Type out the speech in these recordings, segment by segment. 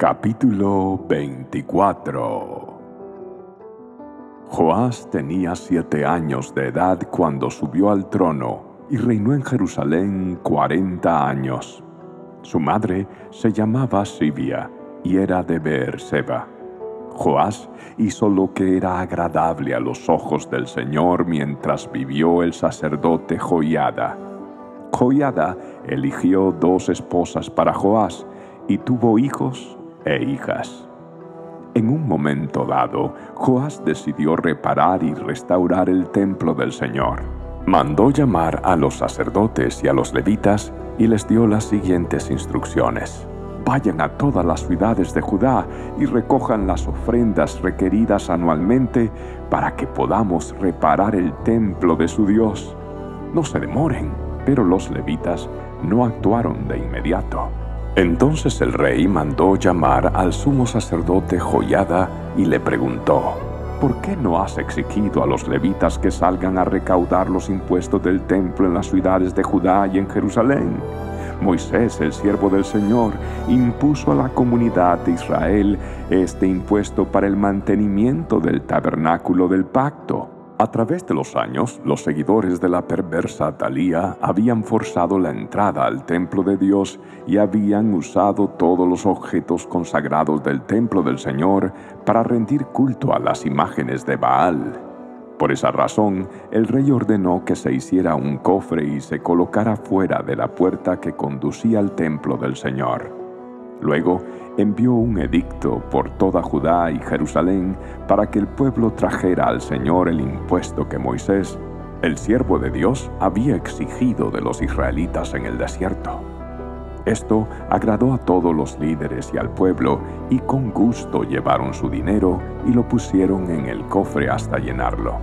Capítulo 24 Joás tenía siete años de edad cuando subió al trono y reinó en Jerusalén cuarenta años. Su madre se llamaba Sibia y era de Beerseba. Joás hizo lo que era agradable a los ojos del Señor mientras vivió el sacerdote Joiada. Joiada eligió dos esposas para Joás y tuvo hijos e hijas. En un momento dado, Joás decidió reparar y restaurar el templo del Señor. Mandó llamar a los sacerdotes y a los levitas y les dio las siguientes instrucciones. Vayan a todas las ciudades de Judá y recojan las ofrendas requeridas anualmente para que podamos reparar el templo de su Dios. No se demoren, pero los levitas no actuaron de inmediato. Entonces el rey mandó llamar al sumo sacerdote Joyada y le preguntó, ¿por qué no has exigido a los levitas que salgan a recaudar los impuestos del templo en las ciudades de Judá y en Jerusalén? Moisés, el siervo del Señor, impuso a la comunidad de Israel este impuesto para el mantenimiento del tabernáculo del pacto. A través de los años, los seguidores de la perversa Talía habían forzado la entrada al templo de Dios y habían usado todos los objetos consagrados del templo del Señor para rendir culto a las imágenes de Baal. Por esa razón, el rey ordenó que se hiciera un cofre y se colocara fuera de la puerta que conducía al templo del Señor. Luego envió un edicto por toda Judá y Jerusalén para que el pueblo trajera al Señor el impuesto que Moisés, el siervo de Dios, había exigido de los israelitas en el desierto. Esto agradó a todos los líderes y al pueblo, y con gusto llevaron su dinero y lo pusieron en el cofre hasta llenarlo.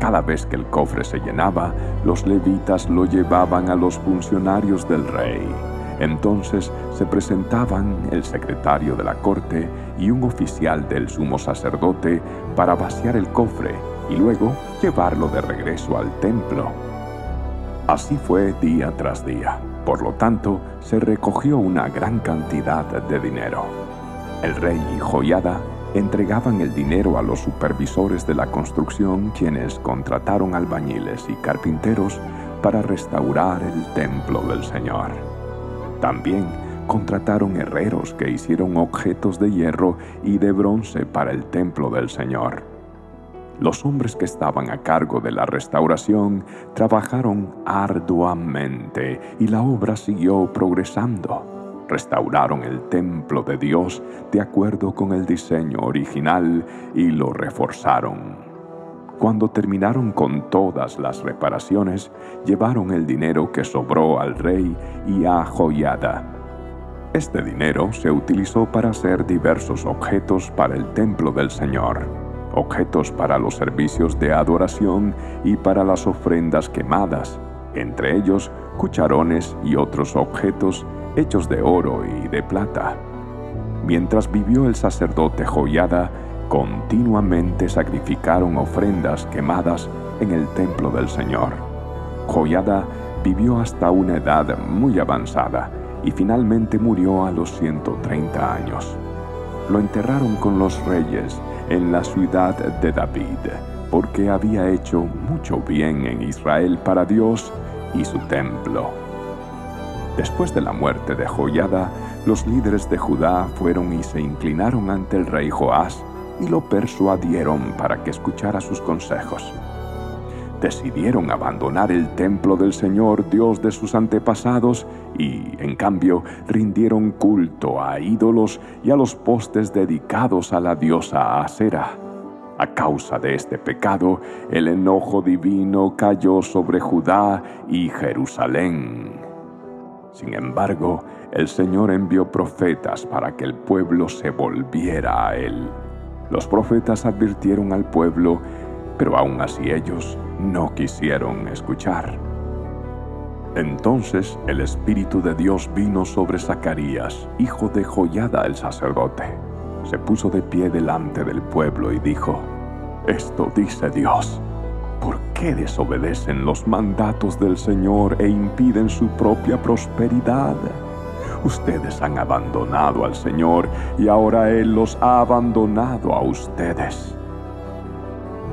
Cada vez que el cofre se llenaba, los levitas lo llevaban a los funcionarios del rey entonces se presentaban el secretario de la corte y un oficial del sumo sacerdote para vaciar el cofre y luego llevarlo de regreso al templo. Así fue día tras día. Por lo tanto, se recogió una gran cantidad de dinero. El rey y Joyada entregaban el dinero a los supervisores de la construcción quienes contrataron albañiles y carpinteros para restaurar el templo del Señor. También contrataron herreros que hicieron objetos de hierro y de bronce para el templo del Señor. Los hombres que estaban a cargo de la restauración trabajaron arduamente y la obra siguió progresando. Restauraron el templo de Dios de acuerdo con el diseño original y lo reforzaron. Cuando terminaron con todas las reparaciones, llevaron el dinero que sobró al rey y a Joyada. Este dinero se utilizó para hacer diversos objetos para el templo del Señor, objetos para los servicios de adoración y para las ofrendas quemadas, entre ellos cucharones y otros objetos hechos de oro y de plata. Mientras vivió el sacerdote Joyada, continuamente sacrificaron ofrendas quemadas en el templo del Señor. Joyada vivió hasta una edad muy avanzada y finalmente murió a los 130 años. Lo enterraron con los reyes en la ciudad de David, porque había hecho mucho bien en Israel para Dios y su templo. Después de la muerte de Joyada, los líderes de Judá fueron y se inclinaron ante el rey Joás y lo persuadieron para que escuchara sus consejos. Decidieron abandonar el templo del Señor Dios de sus antepasados y, en cambio, rindieron culto a ídolos y a los postes dedicados a la diosa Acera. A causa de este pecado, el enojo divino cayó sobre Judá y Jerusalén. Sin embargo, el Señor envió profetas para que el pueblo se volviera a Él. Los profetas advirtieron al pueblo, pero aún así ellos no quisieron escuchar. Entonces el Espíritu de Dios vino sobre Zacarías, hijo de Joyada el sacerdote. Se puso de pie delante del pueblo y dijo, Esto dice Dios, ¿por qué desobedecen los mandatos del Señor e impiden su propia prosperidad? Ustedes han abandonado al Señor y ahora Él los ha abandonado a ustedes.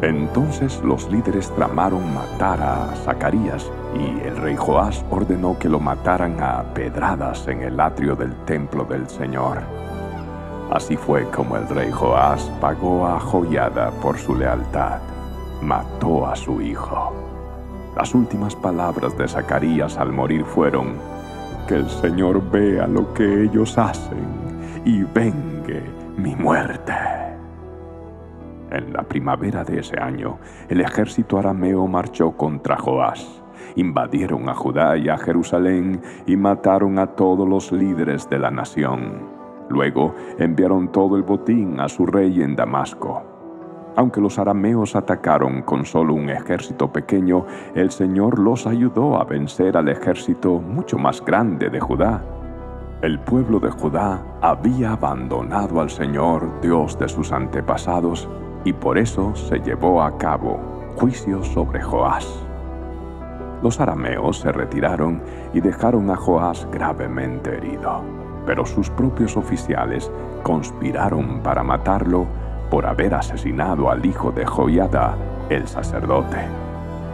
Entonces los líderes tramaron matar a Zacarías y el rey Joás ordenó que lo mataran a pedradas en el atrio del templo del Señor. Así fue como el rey Joás pagó a Joiada por su lealtad. Mató a su hijo. Las últimas palabras de Zacarías al morir fueron, que el Señor vea lo que ellos hacen y vengue mi muerte. En la primavera de ese año, el ejército arameo marchó contra Joás. Invadieron a Judá y a Jerusalén y mataron a todos los líderes de la nación. Luego enviaron todo el botín a su rey en Damasco. Aunque los arameos atacaron con solo un ejército pequeño, el Señor los ayudó a vencer al ejército mucho más grande de Judá. El pueblo de Judá había abandonado al Señor, Dios de sus antepasados, y por eso se llevó a cabo juicio sobre Joás. Los arameos se retiraron y dejaron a Joás gravemente herido, pero sus propios oficiales conspiraron para matarlo por haber asesinado al hijo de Joiada, el sacerdote.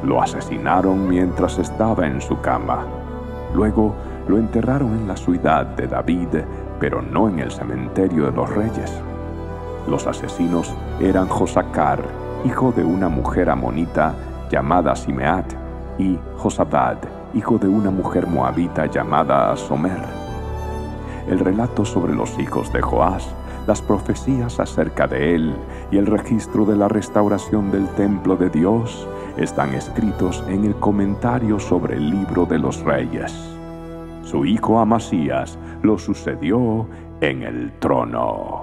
Lo asesinaron mientras estaba en su cama. Luego lo enterraron en la ciudad de David, pero no en el cementerio de los reyes. Los asesinos eran Josacar, hijo de una mujer amonita llamada Simeat, y Josabad, hijo de una mujer moabita llamada Somer. El relato sobre los hijos de Joás, las profecías acerca de él y el registro de la restauración del templo de Dios están escritos en el comentario sobre el libro de los reyes. Su hijo Amasías lo sucedió en el trono.